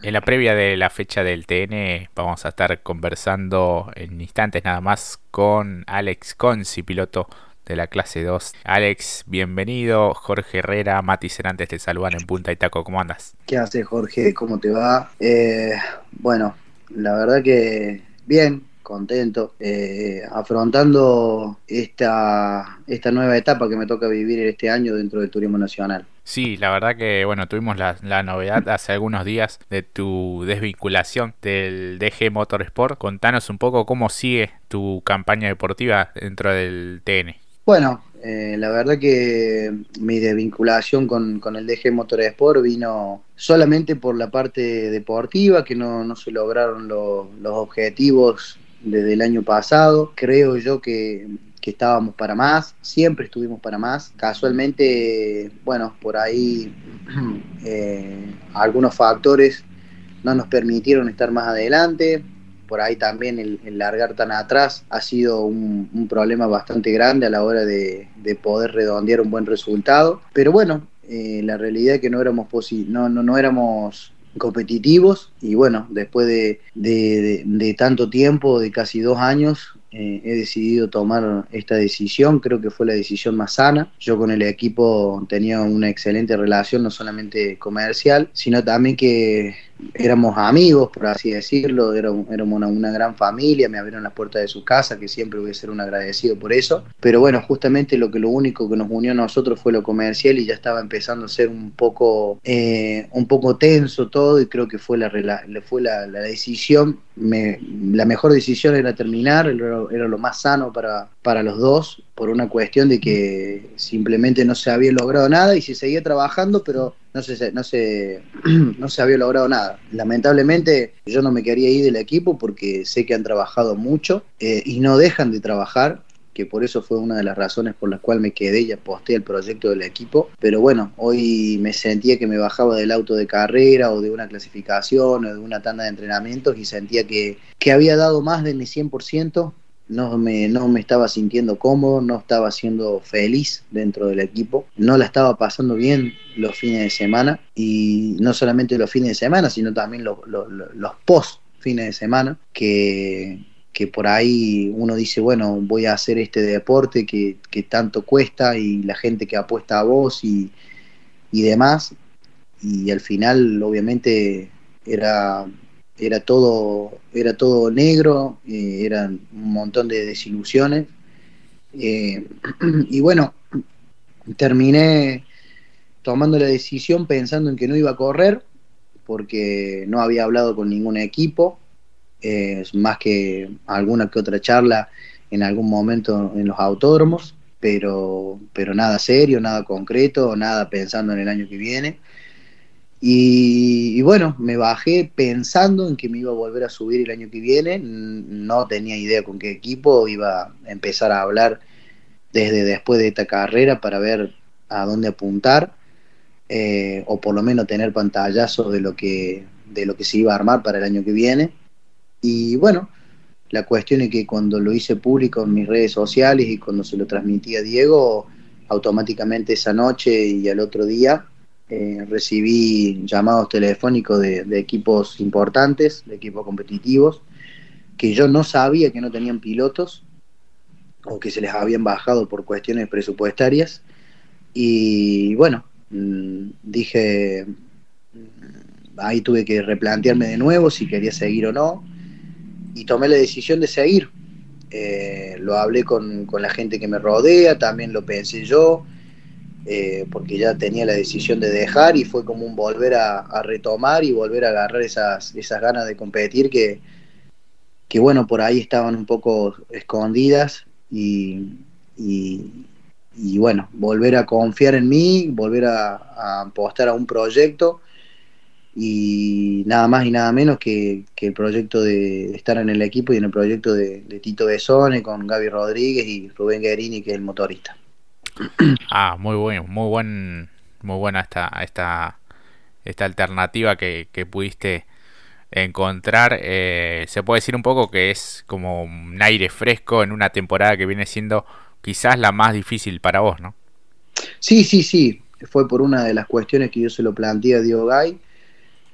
En la previa de la fecha del TN vamos a estar conversando en instantes nada más con Alex Conci, piloto de la clase 2. Alex, bienvenido. Jorge Herrera, Mati Cerantes te saludan en Punta y Taco. ¿Cómo andas? ¿Qué haces, Jorge? ¿Cómo te va? Eh, bueno, la verdad que bien, contento, eh, afrontando esta, esta nueva etapa que me toca vivir este año dentro del Turismo Nacional. Sí, la verdad que bueno, tuvimos la, la, novedad hace algunos días de tu desvinculación del DG Motorsport. Contanos un poco cómo sigue tu campaña deportiva dentro del TN. Bueno, eh, la verdad que mi desvinculación con, con el DG Motorsport vino solamente por la parte deportiva, que no, no se lograron los objetivos desde el año pasado. Creo yo que, estábamos para más, siempre estuvimos para más. Casualmente, bueno, por ahí eh, algunos factores no nos permitieron estar más adelante. Por ahí también el, largar tan atrás ha sido un, problema bastante grande a la hora de, poder redondear un buen resultado. Pero bueno, eh, la realidad es que no éramos, no, no, no éramos competitivos y bueno, después de, tanto tiempo, de casi dos años, eh, he decidido tomar esta decisión, creo que fue la decisión más sana. Yo con el equipo tenía una excelente relación, no solamente comercial, sino también que éramos amigos, por así decirlo, éramos, una, gran familia, me abrieron las puertas de su casa, que siempre voy a ser un agradecido por eso. Pero bueno, justamente lo que lo único que nos unió a nosotros fue lo comercial y ya estaba empezando a ser un poco, eh, un poco tenso todo y creo que fue la, fue la, decisión, la mejor decisión era terminar, era, lo más sano para, para los dos, por una cuestión de que simplemente no se había logrado nada y se seguía trabajando, pero no se, no no se había logrado nada. Lamentablemente yo no me quería ir del equipo porque sé que han trabajado mucho eh, y no dejan de trabajar que por eso fue una de las razones por las cuales me quedé y aposté el proyecto del equipo. Pero bueno, hoy me sentía que me bajaba del auto de carrera o de una clasificación o de una tanda de entrenamientos y sentía que, que había dado más de mi 100% no me, no me estaba sintiendo cómodo, no estaba siendo feliz dentro del equipo, no la estaba pasando bien los fines de semana y no solamente los fines de semana, sino también los, post fines de semana, que, por ahí uno dice, bueno, voy a hacer este deporte que, que tanto cuesta y la gente que apuesta a vos y, y demás, y al final obviamente era era todo, era todo negro, eh, eran un montón de desilusiones. Eh, y bueno, terminé tomando la decisión pensando en que no iba a correr, porque no había hablado con ningún equipo, más que alguna que otra charla en algún momento en los autódromos, pero, pero nada serio, nada concreto, nada pensando en el año que viene. Y, bueno, me bajé pensando en que me iba a volver a subir el año que viene. No tenía idea con qué equipo iba a empezar a hablar desde después de esta carrera para ver a dónde apuntar eh, o por lo menos tener pantallazos de lo que de lo que se iba a armar para el año que viene. Y bueno, la cuestión es que cuando lo hice público en mis redes sociales y cuando se lo transmití a Diego, automáticamente esa noche y al otro día eh, recibí llamados telefónicos de, equipos importantes, de equipos competitivos, que yo no sabía que no tenían pilotos o que se les habían bajado por cuestiones presupuestarias. Y bueno, mm, dije, mm, ahí tuve que replantearme de nuevo si quería seguir o no, y tomé la decisión de seguir. Eh, lo hablé con, con la gente que me rodea, también lo pensé yo, eh, porque ya tenía la decisión de dejar y fue como un volver a, retomar y volver a agarrar esas, esas ganas de competir que, que, bueno, por ahí estaban un poco escondidas y, y, bueno, volver a confiar en mí, volver a, apostar a un proyecto y nada más y nada menos que, el proyecto de, estar en el equipo y en el proyecto de, de Tito Besone con Gaby Rodríguez y Rubén Guerini, que es el motorista. Ah, muy bueno, muy buen, muy buena esta, esta, esta alternativa que, pudiste encontrar. Eh, se puede decir un poco que es como un aire fresco en una temporada que viene siendo quizás la más difícil para vos, ¿no? Sí, sí, sí. Fue por una de las cuestiones que yo se lo planteé a Diego Gay.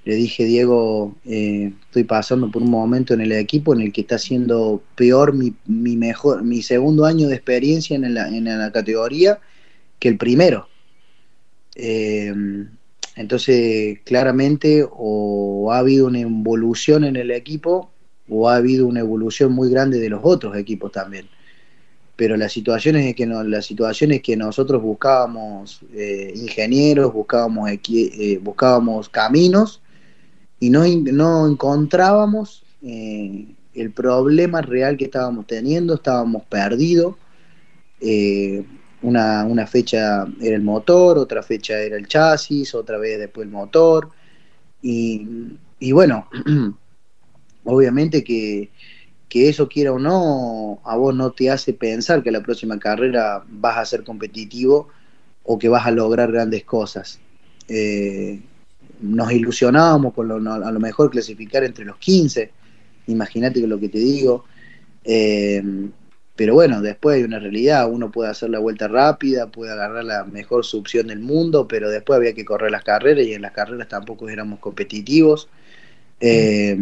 Le dije, Diego, eh, estoy pasando por un momento en el equipo en el que está siendo peor mi, mi mejor, mi segundo año de experiencia en la, en la categoría que el primero. Eh, entonces, claramente, o ha habido una evolución en el equipo, o ha habido una evolución muy grande de los otros equipos también. Pero la situación es que, no, la situación es que nosotros buscábamos eh, ingenieros, buscábamos, buscábamos caminos y no, no encontrábamos eh, el problema real que estábamos teniendo, estábamos perdidos. Eh, una, una, fecha era el motor, otra fecha era el chasis, otra vez después el motor. Y, y bueno, obviamente que, que, eso quiera o no, a vos no te hace pensar que la próxima carrera vas a ser competitivo o que vas a lograr grandes cosas. Eh, nos ilusionábamos con lo, a lo mejor clasificar entre los 15, imagínate lo que te digo. Eh, pero bueno, después hay una realidad, uno puede hacer la vuelta rápida, puede agarrar la mejor succión del mundo, pero después había que correr las carreras y en las carreras tampoco éramos competitivos. Eh,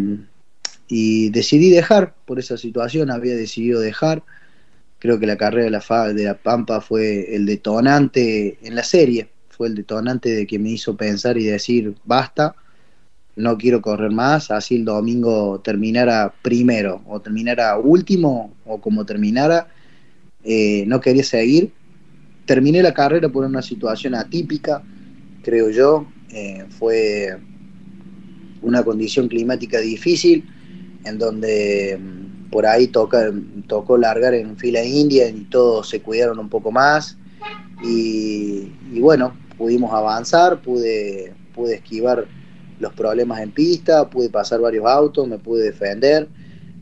y decidí dejar por esa situación, había decidido dejar. Creo que la carrera de la, de la Pampa fue el detonante en la serie, fue el detonante de que me hizo pensar y decir, basta, no quiero correr más, así el domingo terminara primero o terminara último o como terminara, eh, no quería seguir. Terminé la carrera por una situación atípica, creo yo, eh, fue una condición climática difícil, en donde mm, por ahí toca, tocó largar en fila india y todos se cuidaron un poco más. Y, y bueno, pudimos avanzar, pude, pude esquivar los problemas en pista, pude pasar varios autos, me pude defender,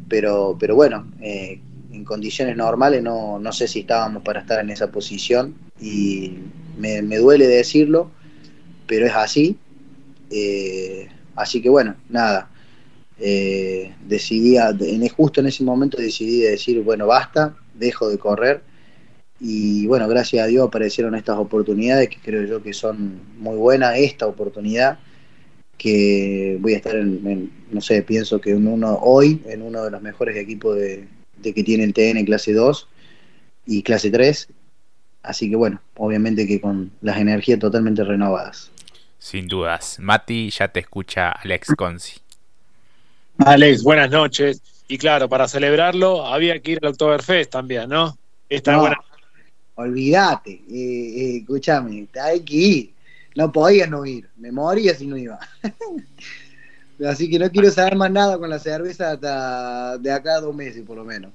pero, pero bueno, eh, en condiciones normales no, no, sé si estábamos para estar en esa posición y me, duele decirlo, pero es así. Eh, así que bueno, nada. Eh, decidí, en, justo en ese momento decidí decir, bueno, basta, dejo de correr y bueno, gracias a Dios aparecieron estas oportunidades que creo yo que son muy buenas, esta oportunidad que voy a estar en, no sé, pienso que en uno hoy, en uno de los mejores equipos de, que tiene el TN clase 2 y clase 3. Así que bueno, obviamente que con las energías totalmente renovadas. Sin dudas. Mati, ya te escucha Alex Conci. Alex, buenas noches. Y claro, para celebrarlo había que ir al Oktoberfest también, ¿no? Esta buena olvídate, eh, eh, escúchame, hay que ir. No podías no ir, me moría si no iba. Así que no quiero saber más nada con la cerveza hasta de acá a dos meses, por lo menos.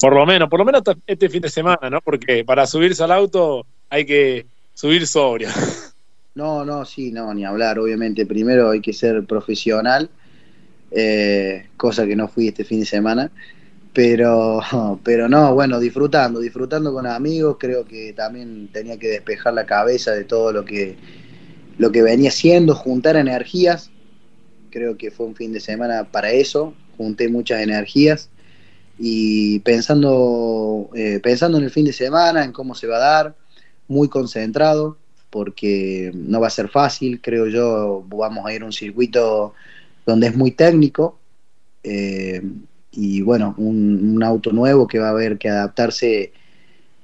Por lo menos, por lo menos este fin de semana, ¿no? Porque para subirse al auto hay que subir sobrio. No, no, sí, no, ni hablar. Obviamente, primero hay que ser profesional, eh, cosa que no fui este fin de semana. Pero, pero no, bueno, disfrutando, disfrutando con amigos, creo que también tenía que despejar la cabeza de todo lo que, lo que venía siendo, juntar energías. Creo que fue un fin de semana para eso, junté muchas energías y pensando, eh, pensando en el fin de semana, en cómo se va a dar, muy concentrado, porque no va a ser fácil, creo yo, vamos a ir a un circuito donde es muy técnico. Eh, y bueno, un, auto nuevo que va a haber que adaptarse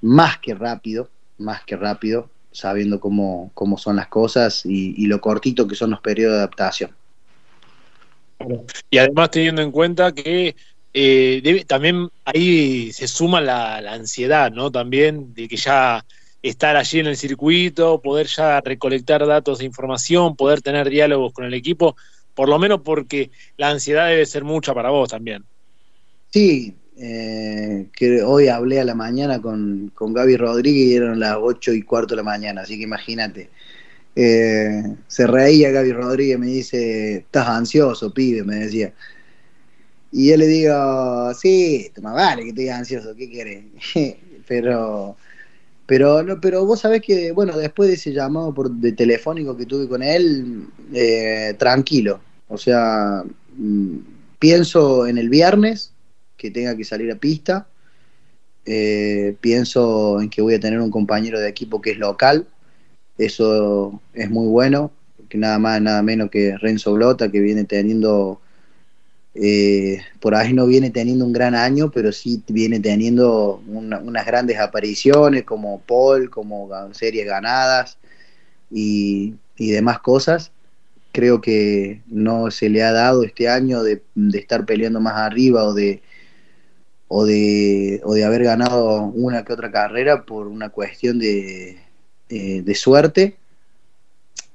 más que rápido, más que rápido, sabiendo cómo, cómo son las cosas y, lo cortito que son los periodos de adaptación. Y además teniendo en cuenta que eh, también ahí se suma la, la, ansiedad, ¿no? También de que ya estar allí en el circuito, poder ya recolectar datos e información, poder tener diálogos con el equipo, por lo menos porque la ansiedad debe ser mucha para vos también. Sí, eh, que hoy hablé a la mañana con, con Gaby Rodríguez y eran las ocho y cuarto de la mañana, así que imagínate. Eh, se reía Gaby Rodríguez, me dice, estás ansioso, pibe, me decía. Y yo le digo, sí, más vale que estoy ansioso, ¿qué querés? pero, pero, no, pero vos sabés que, bueno, después de ese llamado por, de telefónico que tuve con él, eh, tranquilo. O sea, mm, pienso en el viernes, que tenga que salir a pista. Eh, pienso en que voy a tener un compañero de equipo que es local. Eso es muy bueno, que nada más, nada menos que Renzo Blota, que viene teniendo, eh, por ahí no viene teniendo un gran año, pero sí viene teniendo unas grandes apariciones como Paul, como series ganadas y, demás cosas. Creo que no se le ha dado este año de, de estar peleando más arriba o de, o de, o de haber ganado una que otra carrera por una cuestión de, eh, de suerte,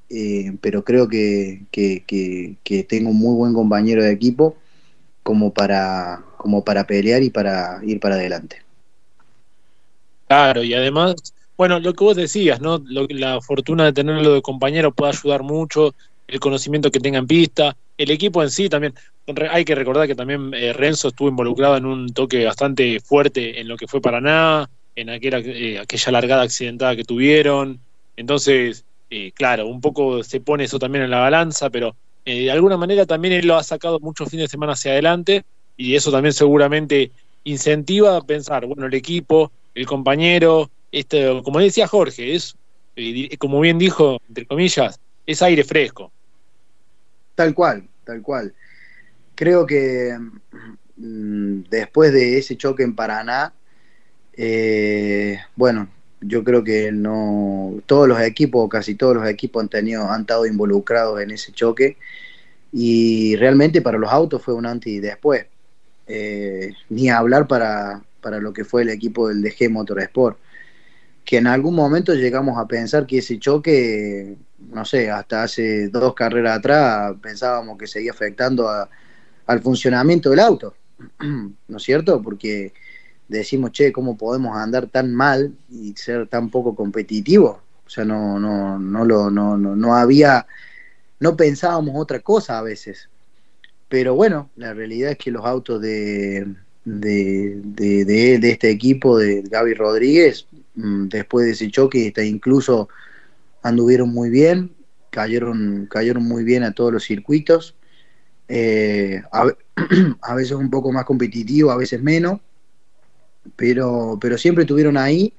eh, pero creo que, que, tengo un muy buen compañero de equipo como para, como para pelear y para ir para adelante. Claro, y además, bueno, lo que vos decías, ¿no? la fortuna de tenerlo de compañero puede ayudar mucho, el conocimiento que tenga en pista, el equipo en sí también. Hay que recordar que también eh, Renzo estuvo involucrado en un toque bastante fuerte en lo que fue Paraná, en aquella, eh, aquella largada accidentada que tuvieron. Entonces, eh, claro, un poco se pone eso también en la balanza, pero eh, de alguna manera también él lo ha sacado muchos fines de semana hacia adelante y eso también seguramente incentiva a pensar, bueno, el equipo, el compañero, este, como decía Jorge, es, como bien dijo, entre comillas, es aire fresco. Tal cual, tal cual. Creo que mm, después de ese choque en Paraná, eh, bueno, yo creo que no todos los equipos, casi todos los equipos han tenido, han estado involucrados en ese choque y realmente para los autos fue un antes y después. Eh, ni hablar para, para lo que fue el equipo del DG Motorsport, que en algún momento llegamos a pensar que ese choque, no sé, hasta hace dos carreras atrás pensábamos que seguía afectando al funcionamiento del auto, ¿no es cierto? Porque decimos, che, ¿cómo podemos andar tan mal y ser tan poco competitivos? O sea, no, no, no, lo, no, no, no había, no pensábamos otra cosa a veces. Pero bueno, la realidad es que los autos de, de, de, este equipo, de Gaby Rodríguez, mm, después de ese choque, incluso anduvieron muy bien, cayeron, cayeron muy bien a todos los circuitos. Eh, a, veces un poco más competitivo, a veces menos, pero, pero siempre estuvieron ahí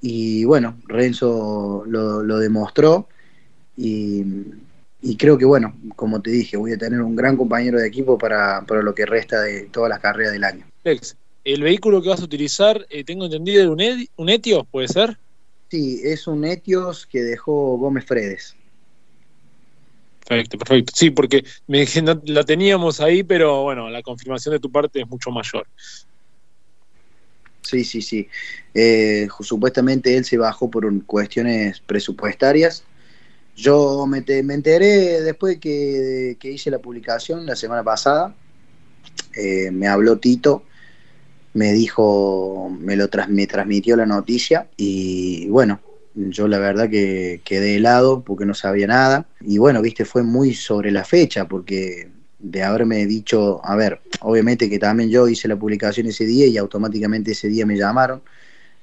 y bueno, Renzo lo, demostró y, creo que bueno, como te dije, voy a tener un gran compañero de equipo para, lo que resta de todas las carreras del año. el vehículo que vas a utilizar, eh, tengo entendido, un, un Etios, ¿puede ser? Sí, es un Etios que dejó Gómez Fredes. Perfecto, perfecto. Sí, porque me, la teníamos ahí, pero bueno, la confirmación de tu parte es mucho mayor. Sí, sí, sí. Eh, supuestamente él se bajó por cuestiones presupuestarias. Yo me, enteré después que, que, hice la publicación la semana pasada. Eh, me habló Tito, me dijo, me lo me transmitió la noticia y bueno, yo la verdad que quedé helado porque no sabía nada. Y bueno, viste, fue muy sobre la fecha porque de haberme dicho, a ver, obviamente que también yo hice la publicación ese día y automáticamente ese día me llamaron,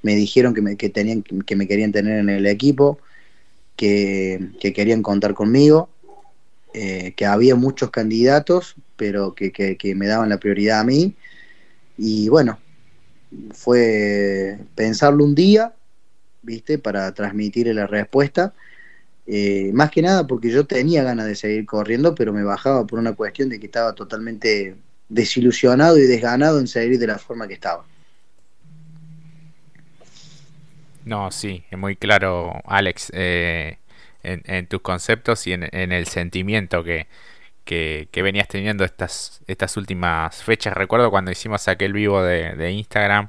me dijeron que me, que tenían, que me querían tener en el equipo, que, querían contar conmigo, eh, que había muchos candidatos, pero que, que me daban la prioridad a mí. Y bueno, fue pensarlo un día, ¿viste? Para transmitirle la respuesta eh, más que nada porque yo tenía ganas de seguir corriendo, pero me bajaba por una cuestión de que estaba totalmente desilusionado y desganado en seguir de la forma que estaba. No, sí, es muy claro, Alex, eh, en, tus conceptos y en, el sentimiento que, venías teniendo estas, estas últimas fechas. Recuerdo cuando hicimos aquel vivo de, Instagram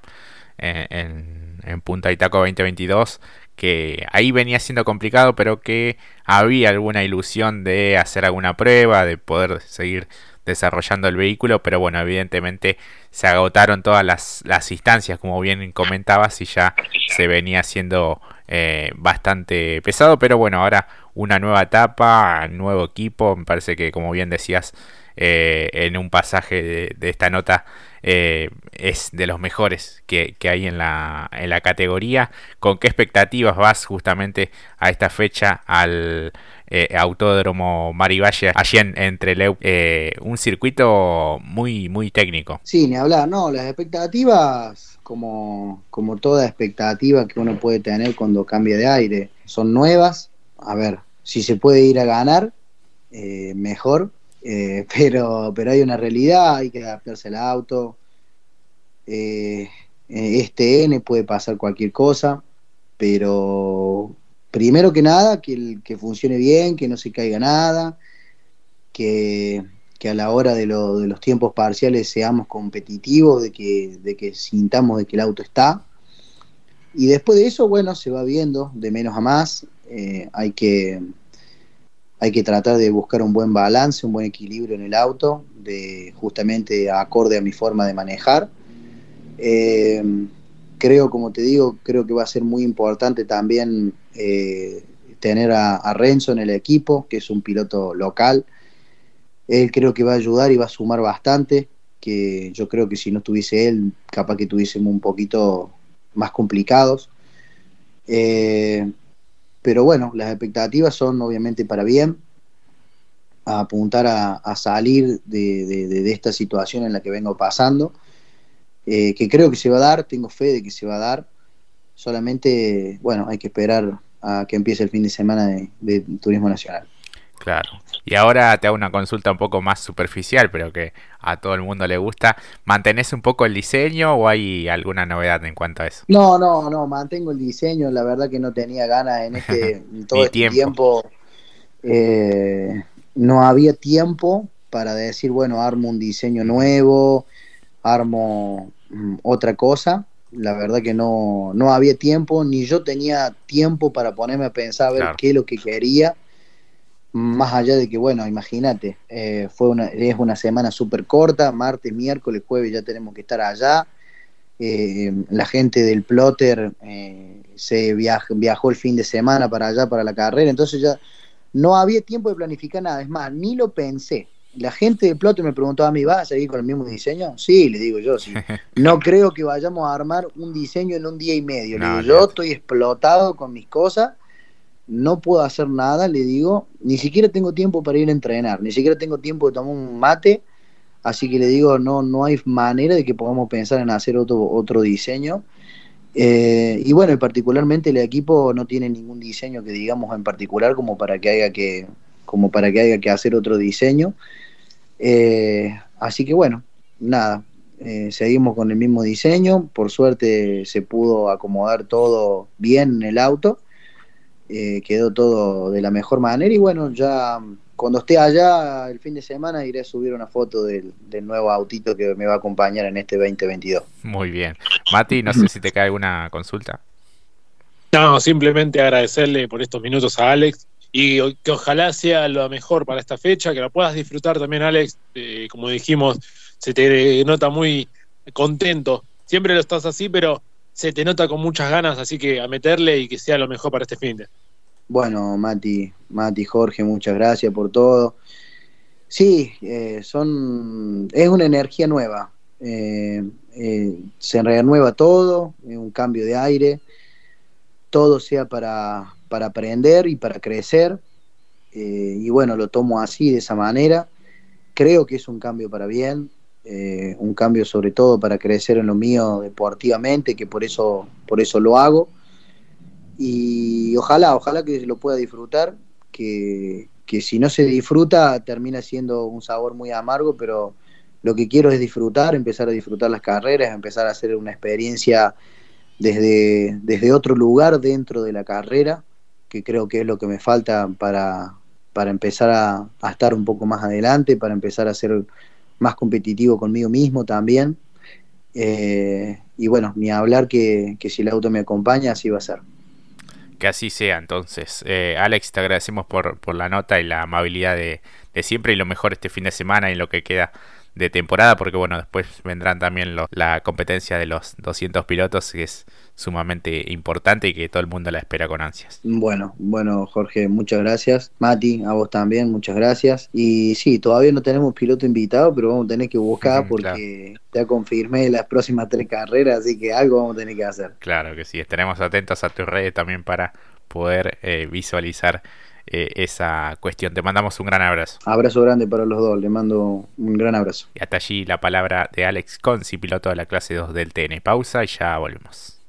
eh, en, en Punta Itaco 2022, que ahí venía siendo complicado, pero que había alguna ilusión de hacer alguna prueba, de poder seguir desarrollando el vehículo, pero bueno, evidentemente se agotaron todas las, instancias, como bien comentabas, y ya se venía siendo eh, bastante pesado, pero bueno, ahora una nueva etapa, nuevo equipo, me parece que como bien decías eh, en un pasaje de esta nota, eh, es de los mejores que, hay en la, en la, categoría. ¿Con qué expectativas vas justamente a esta fecha al eh, Autódromo Marivalle, allí en, entre eh, un circuito muy, muy técnico? Sí, ni hablar, no, las expectativas, como, como toda expectativa que uno puede tener cuando cambia de aire, son nuevas. A ver, si se puede ir a ganar, eh, mejor, eh, pero, pero hay una realidad, hay que adaptarse al auto. Eh, este N puede pasar cualquier cosa, pero primero que nada, que, que funcione bien, que no se caiga nada, que, a la hora de, de, los tiempos parciales seamos competitivos, de que, de que sintamos de que el auto está. Y después de eso, bueno, se va viendo de menos a más. Hay que hay que tratar de buscar un buen balance, un buen equilibrio en el auto, de justamente acorde a mi forma de manejar. Eh, creo, como te digo, creo que va a ser muy importante también eh, tener a, Renzo en el equipo, que es un piloto local. Él creo que va a ayudar y va a sumar bastante, que yo creo que si no estuviese él, capaz que tuviésemos un poquito más complicados. Eh, pero bueno, las expectativas son obviamente para bien, apuntar a, salir de, esta situación en la que vengo pasando, eh, que creo que se va a dar, tengo fe de que se va a dar, solamente, bueno, hay que esperar a que empiece el fin de semana de Turismo Nacional. Claro. Y ahora te hago una consulta un poco más superficial, pero que a todo el mundo le gusta. ¿Mantenés un poco el diseño o hay alguna novedad en cuanto a eso? No, no, no, mantengo el diseño. La verdad que no tenía ganas en este todo este tiempo. Eh, no había tiempo para decir, bueno, armo un diseño nuevo, armo mm, otra cosa. La verdad que no, no había tiempo, ni yo tenía tiempo para ponerme a pensar a ver qué es lo que quería más allá de que, bueno, imagínate, eh, fue una, es una semana súper corta, martes, miércoles, jueves ya tenemos que estar allá. Eh, la gente del plotter eh, se viajó el fin de semana para allá, para la carrera, entonces ya no había tiempo de planificar nada, es más, ni lo pensé. La gente del plotter me preguntó a mí, ¿vas a seguir con el mismo diseño? Sí, le digo yo, sí. No creo que vayamos a armar un diseño en un día y medio. Le digo, yo estoy explotado con mis cosas no puedo hacer nada, le digo, ni siquiera tengo tiempo para ir a entrenar, ni siquiera tengo tiempo de tomar un mate, así que le digo, no, no hay manera de que podamos pensar en hacer otro, otro diseño. Eh, y bueno, particularmente el equipo no tiene ningún diseño que digamos en particular como para que haya que, como para que haya que hacer otro diseño. Eh, así que bueno, nada, eh, seguimos con el mismo diseño, por suerte se pudo acomodar todo bien en el auto eh, quedó todo de la mejor manera y bueno, ya cuando esté allá el fin de semana iré a subir una foto del, nuevo autito que me va a acompañar en este 2022. Muy bien. Mati, no sé si te cae alguna consulta. No, simplemente agradecerle por estos minutos a Alex y que ojalá sea lo mejor para esta fecha, que la puedas disfrutar también, Alex. Eh, como dijimos, se te nota muy contento. Siempre lo estás así, pero se te nota con muchas ganas, así que a meterle y que sea lo mejor para este fin de. Bueno, Mati, Mati, Jorge, muchas gracias por todo. Sí, eh, son, es una energía nueva. Eh, eh, se renueva todo, es un cambio de aire, todo sea para, para aprender y para crecer. y bueno, lo tomo así, de esa manera. Creo que es un cambio para bien. Eh, un cambio sobre todo para crecer en lo mío deportivamente, que por eso, por eso lo hago. Y ojalá, ojalá que lo pueda disfrutar, que, si no se disfruta termina siendo un sabor muy amargo, pero lo que quiero es disfrutar, empezar a disfrutar las carreras, empezar a hacer una experiencia desde, desde otro lugar dentro de la carrera, que creo que es lo que me falta para, para empezar a, a estar un poco más adelante, para empezar a hacer más competitivo conmigo mismo también. Eh, y bueno, ni hablar que, si el auto me acompaña, así va a ser. Que así sea, entonces. Eh, Alex, te agradecemos por, por, la nota y la amabilidad de, de, siempre y lo mejor este fin de semana y lo que queda de temporada, porque bueno, después vendrán también la competencia de los 200 pilotos, que es sumamente importante y que todo el mundo la espera con ansias. Bueno, bueno, Jorge, muchas gracias. Mati, a vos también, muchas gracias. Y sí, todavía no tenemos piloto invitado, pero vamos a tener que buscar porque ya confirmé las próximas tres carreras, así que algo vamos a tener que hacer. Claro que sí, estaremos atentos a tus redes también para poder eh, visualizar eh, esa cuestión. Te mandamos un gran abrazo. Abrazo grande para los dos, le mando un gran abrazo. Y hasta allí la palabra de Alex Conci, piloto de la clase 2 del TN. Pausa y ya volvemos.